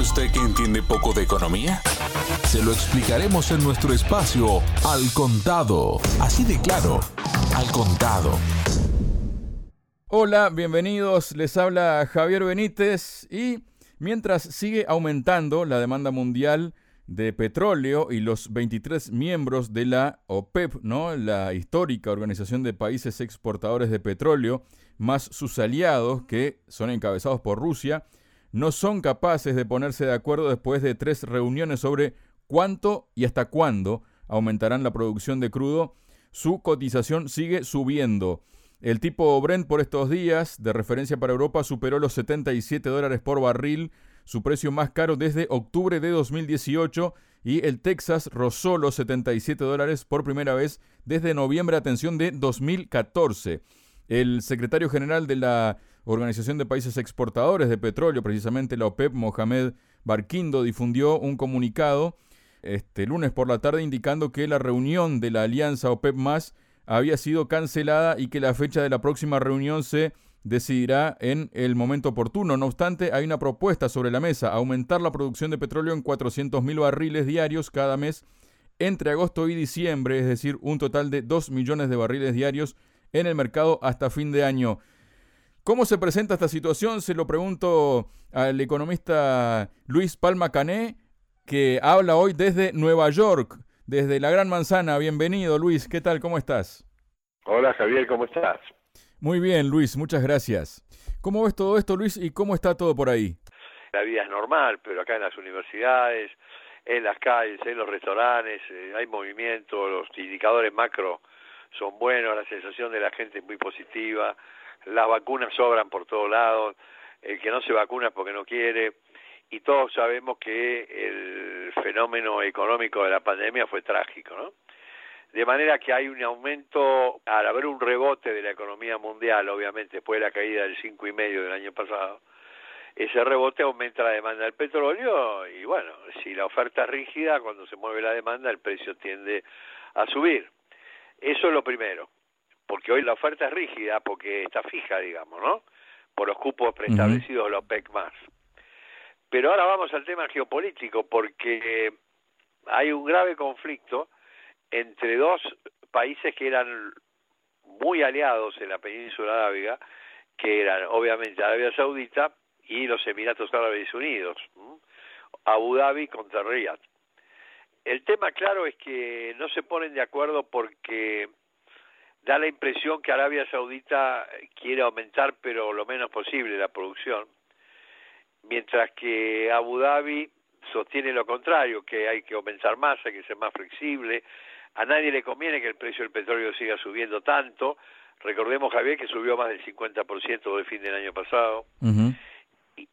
usted que entiende poco de economía? Se lo explicaremos en nuestro espacio Al Contado. Así de claro, Al Contado. Hola, bienvenidos. Les habla Javier Benítez y mientras sigue aumentando la demanda mundial de petróleo y los 23 miembros de la OPEP, ¿no? La histórica Organización de Países Exportadores de Petróleo, más sus aliados que son encabezados por Rusia, no son capaces de ponerse de acuerdo después de tres reuniones sobre cuánto y hasta cuándo aumentarán la producción de crudo, su cotización sigue subiendo. El tipo Brent por estos días, de referencia para Europa, superó los 77 dólares por barril, su precio más caro desde octubre de 2018, y el Texas rozó los 77 dólares por primera vez desde noviembre, atención, de 2014. El secretario general de la Organización de Países Exportadores de Petróleo, precisamente la OPEP, Mohamed Barquindo, difundió un comunicado este lunes por la tarde indicando que la reunión de la alianza OPEP más había sido cancelada y que la fecha de la próxima reunión se decidirá en el momento oportuno. No obstante, hay una propuesta sobre la mesa, aumentar la producción de petróleo en 400.000 barriles diarios cada mes entre agosto y diciembre, es decir, un total de 2 millones de barriles diarios en el mercado hasta fin de año. ¿Cómo se presenta esta situación? Se lo pregunto al economista Luis Palma Cané, que habla hoy desde Nueva York, desde la Gran Manzana. Bienvenido, Luis. ¿Qué tal? ¿Cómo estás? Hola, Javier. ¿Cómo estás? Muy bien, Luis. Muchas gracias. ¿Cómo ves todo esto, Luis, y cómo está todo por ahí? La vida es normal, pero acá en las universidades, en las calles, en los restaurantes, eh, hay movimiento, los indicadores macro son buenos, la sensación de la gente es muy positiva, las vacunas sobran por todos lados, el que no se vacuna es porque no quiere, y todos sabemos que el fenómeno económico de la pandemia fue trágico, ¿no? De manera que hay un aumento, al haber un rebote de la economía mundial, obviamente después de la caída del cinco y medio del año pasado, ese rebote aumenta la demanda del petróleo y bueno, si la oferta es rígida, cuando se mueve la demanda, el precio tiende a subir. Eso es lo primero, porque hoy la oferta es rígida, porque está fija, digamos, ¿no? Por los cupos preestablecidos de la OPEC más. Pero ahora vamos al tema geopolítico, porque hay un grave conflicto entre dos países que eran muy aliados en la península arábiga, que eran obviamente Arabia Saudita y los Emiratos Árabes Unidos, Abu Dhabi contra Riyadh. El tema claro es que no se ponen de acuerdo porque da la impresión que Arabia Saudita quiere aumentar pero lo menos posible la producción, mientras que Abu Dhabi sostiene lo contrario, que hay que aumentar más, hay que ser más flexible. A nadie le conviene que el precio del petróleo siga subiendo tanto. Recordemos, Javier, que subió más del 50% del fin del año pasado.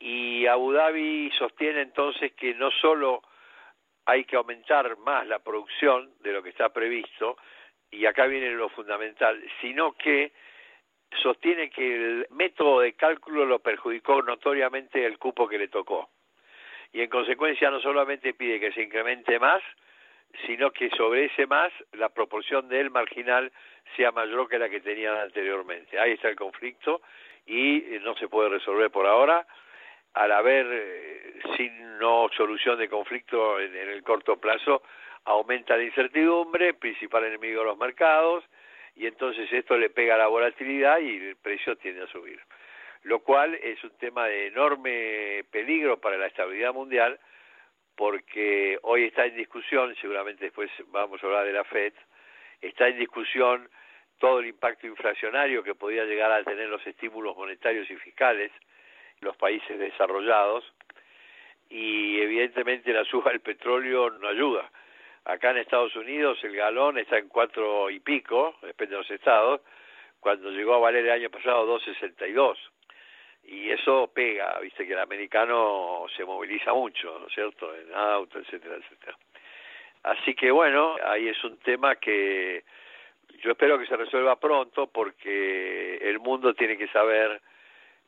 y Abu Dhabi sostiene entonces que no solo hay que aumentar más la producción de lo que está previsto, y acá viene lo fundamental, sino que sostiene que el método de cálculo lo perjudicó notoriamente el cupo que le tocó. Y en consecuencia no solamente pide que se incremente más, sino que sobre ese más la proporción de él marginal sea mayor que la que tenían anteriormente. Ahí está el conflicto y no se puede resolver por ahora al haber eh, sin no solución de conflicto en, el corto plazo, aumenta la incertidumbre, principal enemigo de los mercados, y entonces esto le pega a la volatilidad y el precio tiende a subir. Lo cual es un tema de enorme peligro para la estabilidad mundial, porque hoy está en discusión, seguramente después vamos a hablar de la FED, está en discusión todo el impacto inflacionario que podría llegar a tener los estímulos monetarios y fiscales, los países desarrollados y evidentemente la suba del petróleo no ayuda. Acá en Estados Unidos el galón está en cuatro y pico, depende de los estados, cuando llegó a valer el año pasado 2.62. Y eso pega, viste que el americano se moviliza mucho, ¿no es cierto?, en auto, etcétera, etcétera. Así que bueno, ahí es un tema que yo espero que se resuelva pronto porque el mundo tiene que saber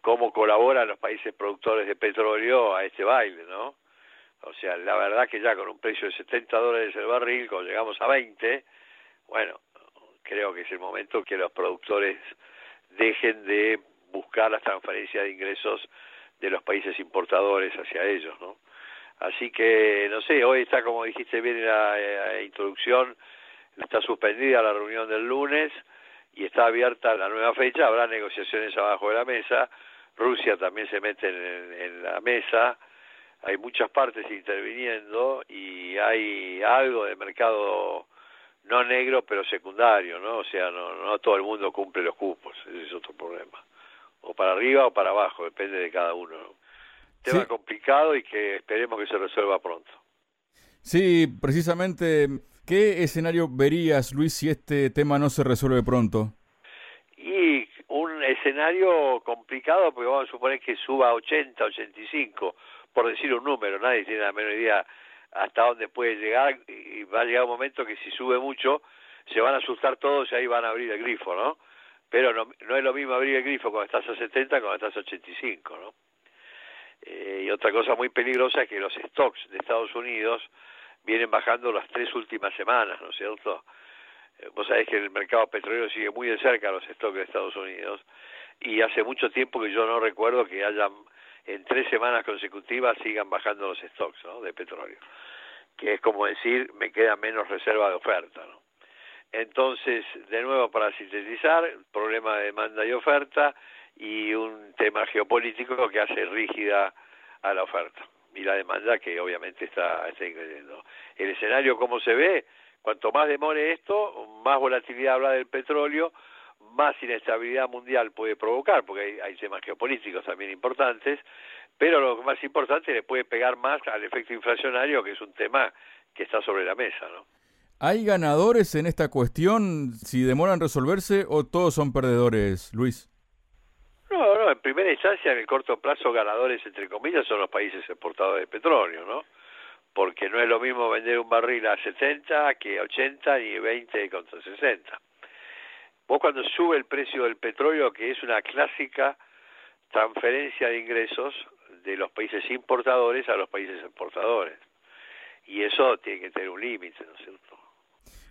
cómo colaboran los países productores de petróleo a este baile, ¿no? O sea, la verdad que ya con un precio de 70 dólares el barril, cuando llegamos a 20, bueno, creo que es el momento que los productores dejen de buscar las transferencias de ingresos de los países importadores hacia ellos, ¿no? Así que, no sé, hoy está, como dijiste bien en la eh, introducción, está suspendida la reunión del lunes y está abierta la nueva fecha, habrá negociaciones abajo de la mesa, Rusia también se mete en, la mesa, hay muchas partes interviniendo y hay algo de mercado no negro pero secundario, ¿no? O sea, no, no todo el mundo cumple los cupos, ese es otro problema. O para arriba o para abajo, depende de cada uno. Tema complicado y que esperemos que se resuelva pronto. Sí, precisamente ¿Qué escenario verías, Luis, si este tema no se resuelve pronto? Y un escenario complicado, porque vamos a suponer que suba a 80, 85, por decir un número, nadie tiene la menor idea hasta dónde puede llegar, y va a llegar un momento que si sube mucho, se van a asustar todos y ahí van a abrir el grifo, ¿no? Pero no, no es lo mismo abrir el grifo cuando estás a 70 cuando estás a 85, ¿no? Eh, y otra cosa muy peligrosa es que los stocks de Estados Unidos vienen bajando las tres últimas semanas, ¿no es cierto? Eh, vos sabés que el mercado petrolero sigue muy de cerca los stocks de Estados Unidos y hace mucho tiempo que yo no recuerdo que hayan en tres semanas consecutivas sigan bajando los stocks ¿no? de petróleo, que es como decir me queda menos reserva de oferta. ¿no? Entonces, de nuevo para sintetizar, problema de demanda y oferta y un tema geopolítico que hace rígida a la oferta y la demanda que obviamente está, está increciendo. El escenario, como se ve, cuanto más demore esto, más volatilidad habla del petróleo, más inestabilidad mundial puede provocar, porque hay, hay temas geopolíticos también importantes, pero lo más importante le puede pegar más al efecto inflacionario, que es un tema que está sobre la mesa, ¿no? ¿Hay ganadores en esta cuestión si demoran resolverse o todos son perdedores, Luis? No, no, en primera instancia, en el corto plazo, ganadores, entre comillas, son los países exportadores de petróleo, ¿no? Porque no es lo mismo vender un barril a 70 que a 80 ni 20 contra 60. Vos cuando sube el precio del petróleo, que es una clásica transferencia de ingresos de los países importadores a los países exportadores. Y eso tiene que tener un límite, ¿no es cierto?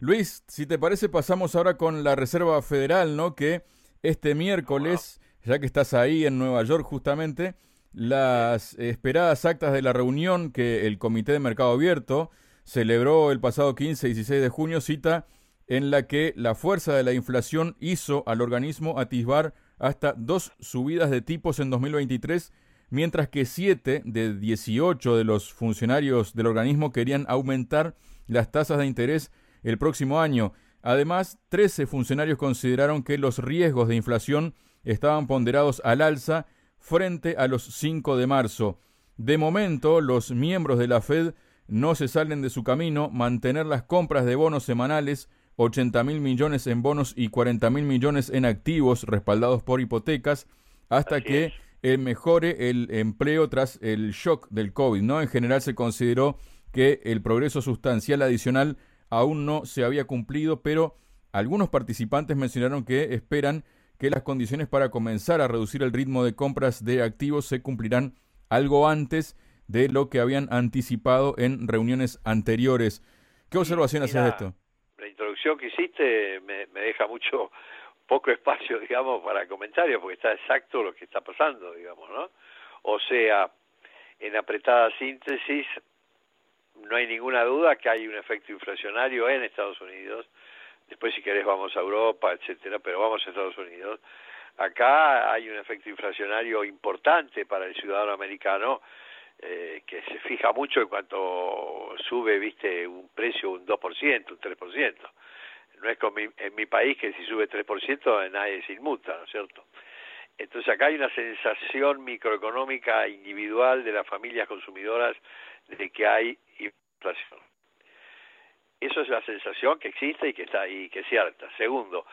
Luis, si te parece, pasamos ahora con la Reserva Federal, ¿no? Que este miércoles ya que estás ahí en Nueva York justamente, las esperadas actas de la reunión que el Comité de Mercado Abierto celebró el pasado 15 y 16 de junio, cita en la que la fuerza de la inflación hizo al organismo atisbar hasta dos subidas de tipos en 2023, mientras que siete de 18 de los funcionarios del organismo querían aumentar las tasas de interés el próximo año. Además, 13 funcionarios consideraron que los riesgos de inflación estaban ponderados al alza frente a los 5 de marzo. De momento, los miembros de la Fed no se salen de su camino, mantener las compras de bonos semanales, 80 mil millones en bonos y 40 mil millones en activos respaldados por hipotecas, hasta que mejore el empleo tras el shock del COVID. ¿no? En general se consideró que el progreso sustancial adicional aún no se había cumplido, pero algunos participantes mencionaron que esperan que las condiciones para comenzar a reducir el ritmo de compras de activos se cumplirán algo antes de lo que habían anticipado en reuniones anteriores. ¿Qué observación haces de esto? Introducción que hiciste me, deja mucho poco espacio, digamos, para comentarios, porque está exacto lo que está pasando, digamos, ¿no? O sea, en apretada síntesis, no hay ninguna duda que hay un efecto inflacionario en Estados Unidos, después si querés vamos a Europa, etcétera, pero vamos a Estados Unidos. Acá hay un efecto inflacionario importante para el ciudadano americano eh, que se fija mucho en cuanto sube, viste, un precio un 2%, un 3%. No es como en mi país que si sube 3% nadie se inmuta, ¿no es cierto? Entonces acá hay una sensación microeconómica individual de las familias consumidoras de que hay inflación. Eso es la sensación que existe y que está y que es cierta. Segundo,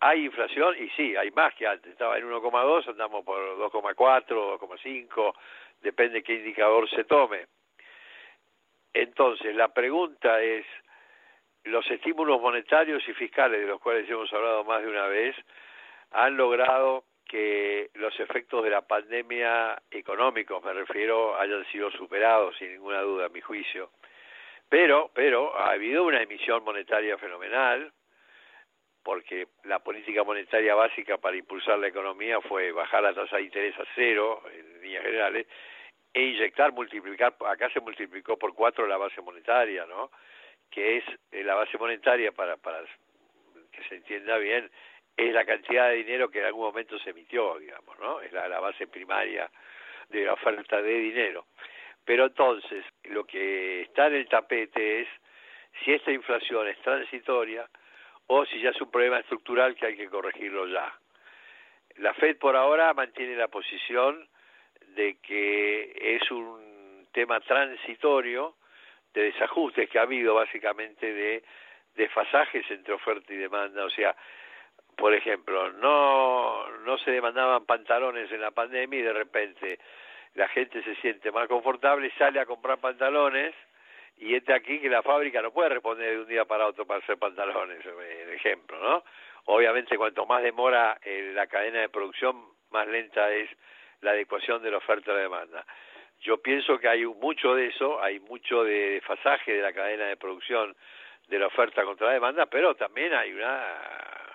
hay inflación y sí, hay más que antes. Estaba en 1,2, andamos por 2,4, 2,5, depende qué indicador se tome. Entonces, la pregunta es, los estímulos monetarios y fiscales, de los cuales hemos hablado más de una vez, han logrado que los efectos de la pandemia económicos, me refiero, hayan sido superados, sin ninguna duda, a mi juicio. Pero, pero ha habido una emisión monetaria fenomenal, porque la política monetaria básica para impulsar la economía fue bajar la tasa de interés a cero, en líneas generales. e inyectar, multiplicar, acá se multiplicó por cuatro la base monetaria, ¿no? Que es eh, la base monetaria para, para que se entienda bien, es la cantidad de dinero que en algún momento se emitió, digamos, ¿no? Es la, base primaria de la oferta de dinero. Pero entonces, lo que está en el tapete es si esta inflación es transitoria o si ya es un problema estructural que hay que corregirlo ya. La Fed por ahora mantiene la posición de que es un tema transitorio de desajustes que ha habido básicamente de desfasajes entre oferta y demanda, o sea, por ejemplo, no no se demandaban pantalones en la pandemia y de repente la gente se siente más confortable, sale a comprar pantalones y este aquí que la fábrica no puede responder de un día para otro para hacer pantalones, el ejemplo, ¿no? Obviamente cuanto más demora eh, la cadena de producción, más lenta es la adecuación de la oferta a la demanda. Yo pienso que hay mucho de eso, hay mucho de desfasaje de la cadena de producción de la oferta contra la demanda, pero también hay una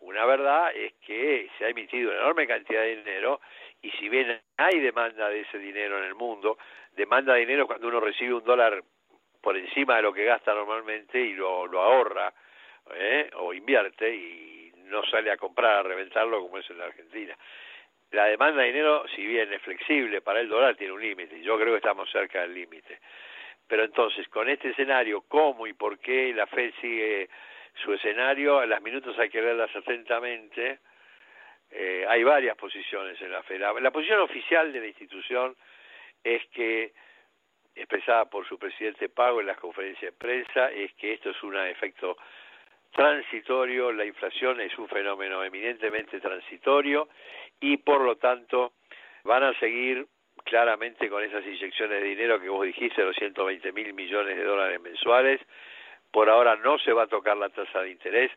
una verdad es que se ha emitido una enorme cantidad de dinero y si bien hay demanda de ese dinero en el mundo, demanda de dinero cuando uno recibe un dólar por encima de lo que gasta normalmente y lo, lo ahorra ¿eh? o invierte y no sale a comprar, a reventarlo como es en la Argentina la demanda de dinero, si bien es flexible para el dólar, tiene un límite. Yo creo que estamos cerca del límite. Pero entonces, con este escenario, ¿cómo y por qué la Fed sigue su escenario? A las minutos hay que verlas atentamente. Eh, hay varias posiciones en la Fed. La, posición oficial de la institución es que, expresada por su presidente Pago en las conferencias de prensa, es que esto es un efecto transitorio, la inflación es un fenómeno eminentemente transitorio y por lo tanto van a seguir claramente con esas inyecciones de dinero que vos dijiste, los 120 mil millones de dólares mensuales. Por ahora no se va a tocar la tasa de interés.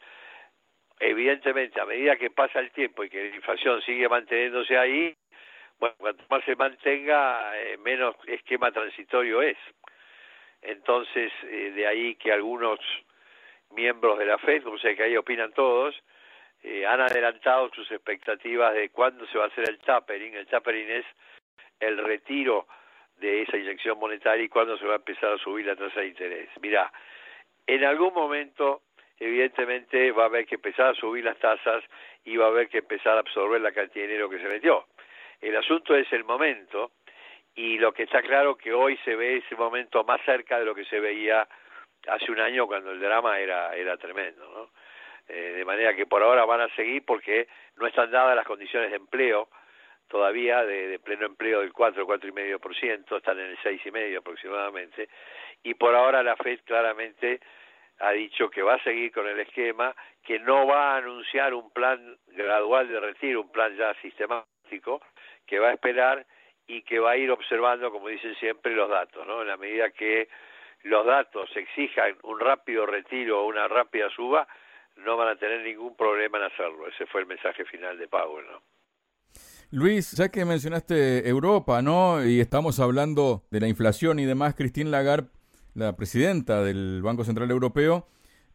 Evidentemente, a medida que pasa el tiempo y que la inflación sigue manteniéndose ahí, bueno, cuanto más se mantenga, eh, menos esquema transitorio es. Entonces, eh, de ahí que algunos miembros de la FED, como sé que ahí opinan todos, eh, han adelantado sus expectativas de cuándo se va a hacer el tapering. El tapering es el retiro de esa inyección monetaria y cuándo se va a empezar a subir la tasa de interés. Mirá, en algún momento, evidentemente, va a haber que empezar a subir las tasas y va a haber que empezar a absorber la cantidad de dinero que se metió. El asunto es el momento y lo que está claro que hoy se ve ese momento más cerca de lo que se veía hace un año cuando el drama era, era tremendo, ¿no? Eh, de manera que por ahora van a seguir porque no están dadas las condiciones de empleo todavía de, pleno empleo del 4, 4,5%, están en el 6,5% aproximadamente, y por ahora la FED claramente ha dicho que va a seguir con el esquema, que no va a anunciar un plan gradual de retiro, un plan ya sistemático, que va a esperar y que va a ir observando, como dicen siempre, los datos, ¿no? En la medida que los datos exijan un rápido retiro o una rápida suba, no van a tener ningún problema en hacerlo. Ese fue el mensaje final de Powell, ¿no? Luis, ya que mencionaste Europa, ¿no? Y estamos hablando de la inflación y demás, Christine Lagarde, la presidenta del Banco Central Europeo,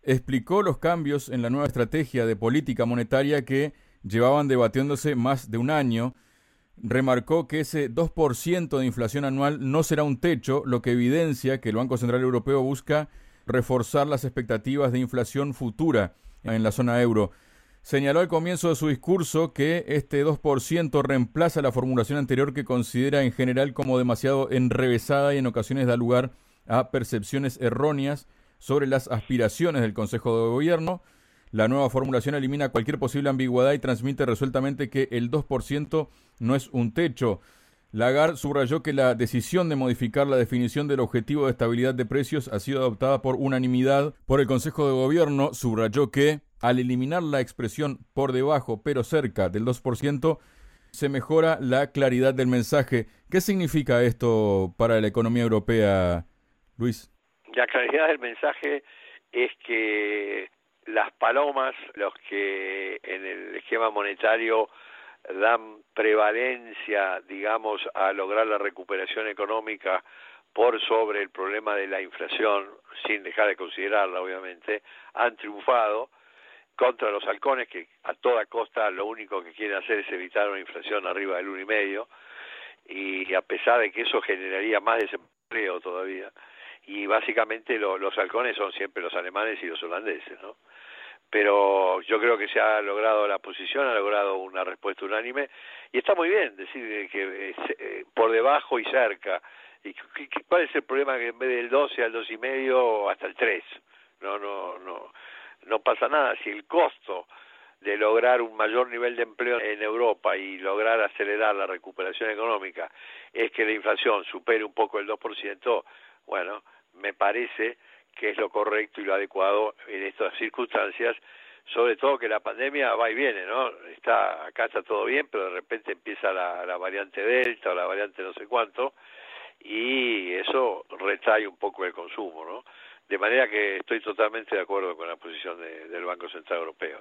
explicó los cambios en la nueva estrategia de política monetaria que llevaban debatiéndose más de un año remarcó que ese 2% de inflación anual no será un techo, lo que evidencia que el Banco Central Europeo busca reforzar las expectativas de inflación futura en la zona euro. Señaló al comienzo de su discurso que este 2% reemplaza la formulación anterior que considera en general como demasiado enrevesada y en ocasiones da lugar a percepciones erróneas sobre las aspiraciones del Consejo de Gobierno. La nueva formulación elimina cualquier posible ambigüedad y transmite resueltamente que el 2% no es un techo. Lagarde subrayó que la decisión de modificar la definición del objetivo de estabilidad de precios ha sido adoptada por unanimidad por el Consejo de Gobierno. Subrayó que, al eliminar la expresión por debajo pero cerca del 2%, se mejora la claridad del mensaje. ¿Qué significa esto para la economía europea, Luis? La claridad del mensaje es que las palomas, los que en el esquema monetario dan prevalencia, digamos, a lograr la recuperación económica por sobre el problema de la inflación, sin dejar de considerarla, obviamente, han triunfado contra los halcones que a toda costa lo único que quieren hacer es evitar una inflación arriba del uno y medio y a pesar de que eso generaría más desempleo todavía, y básicamente los halcones son siempre los alemanes y los holandeses, ¿no? Pero yo creo que se ha logrado la posición, ha logrado una respuesta unánime y está muy bien decir que eh, por debajo y cerca. ¿Y cuál es el problema que en vez del 12 al dos y medio hasta el 3? No, no, no, no pasa nada. Si el costo de lograr un mayor nivel de empleo en Europa y lograr acelerar la recuperación económica es que la inflación supere un poco el 2%, bueno, me parece que es lo correcto y lo adecuado en estas circunstancias, sobre todo que la pandemia va y viene, ¿no? Está acá está todo bien, pero de repente empieza la, la variante Delta o la variante no sé cuánto y eso retrae un poco el consumo, ¿no? De manera que estoy totalmente de acuerdo con la posición del Banco Central Europeo.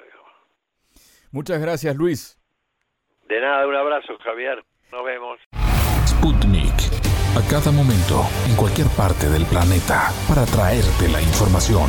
Muchas gracias, Luis. De nada, un abrazo, Javier. Nos vemos. A cada momento, en cualquier parte del planeta, para traerte la información.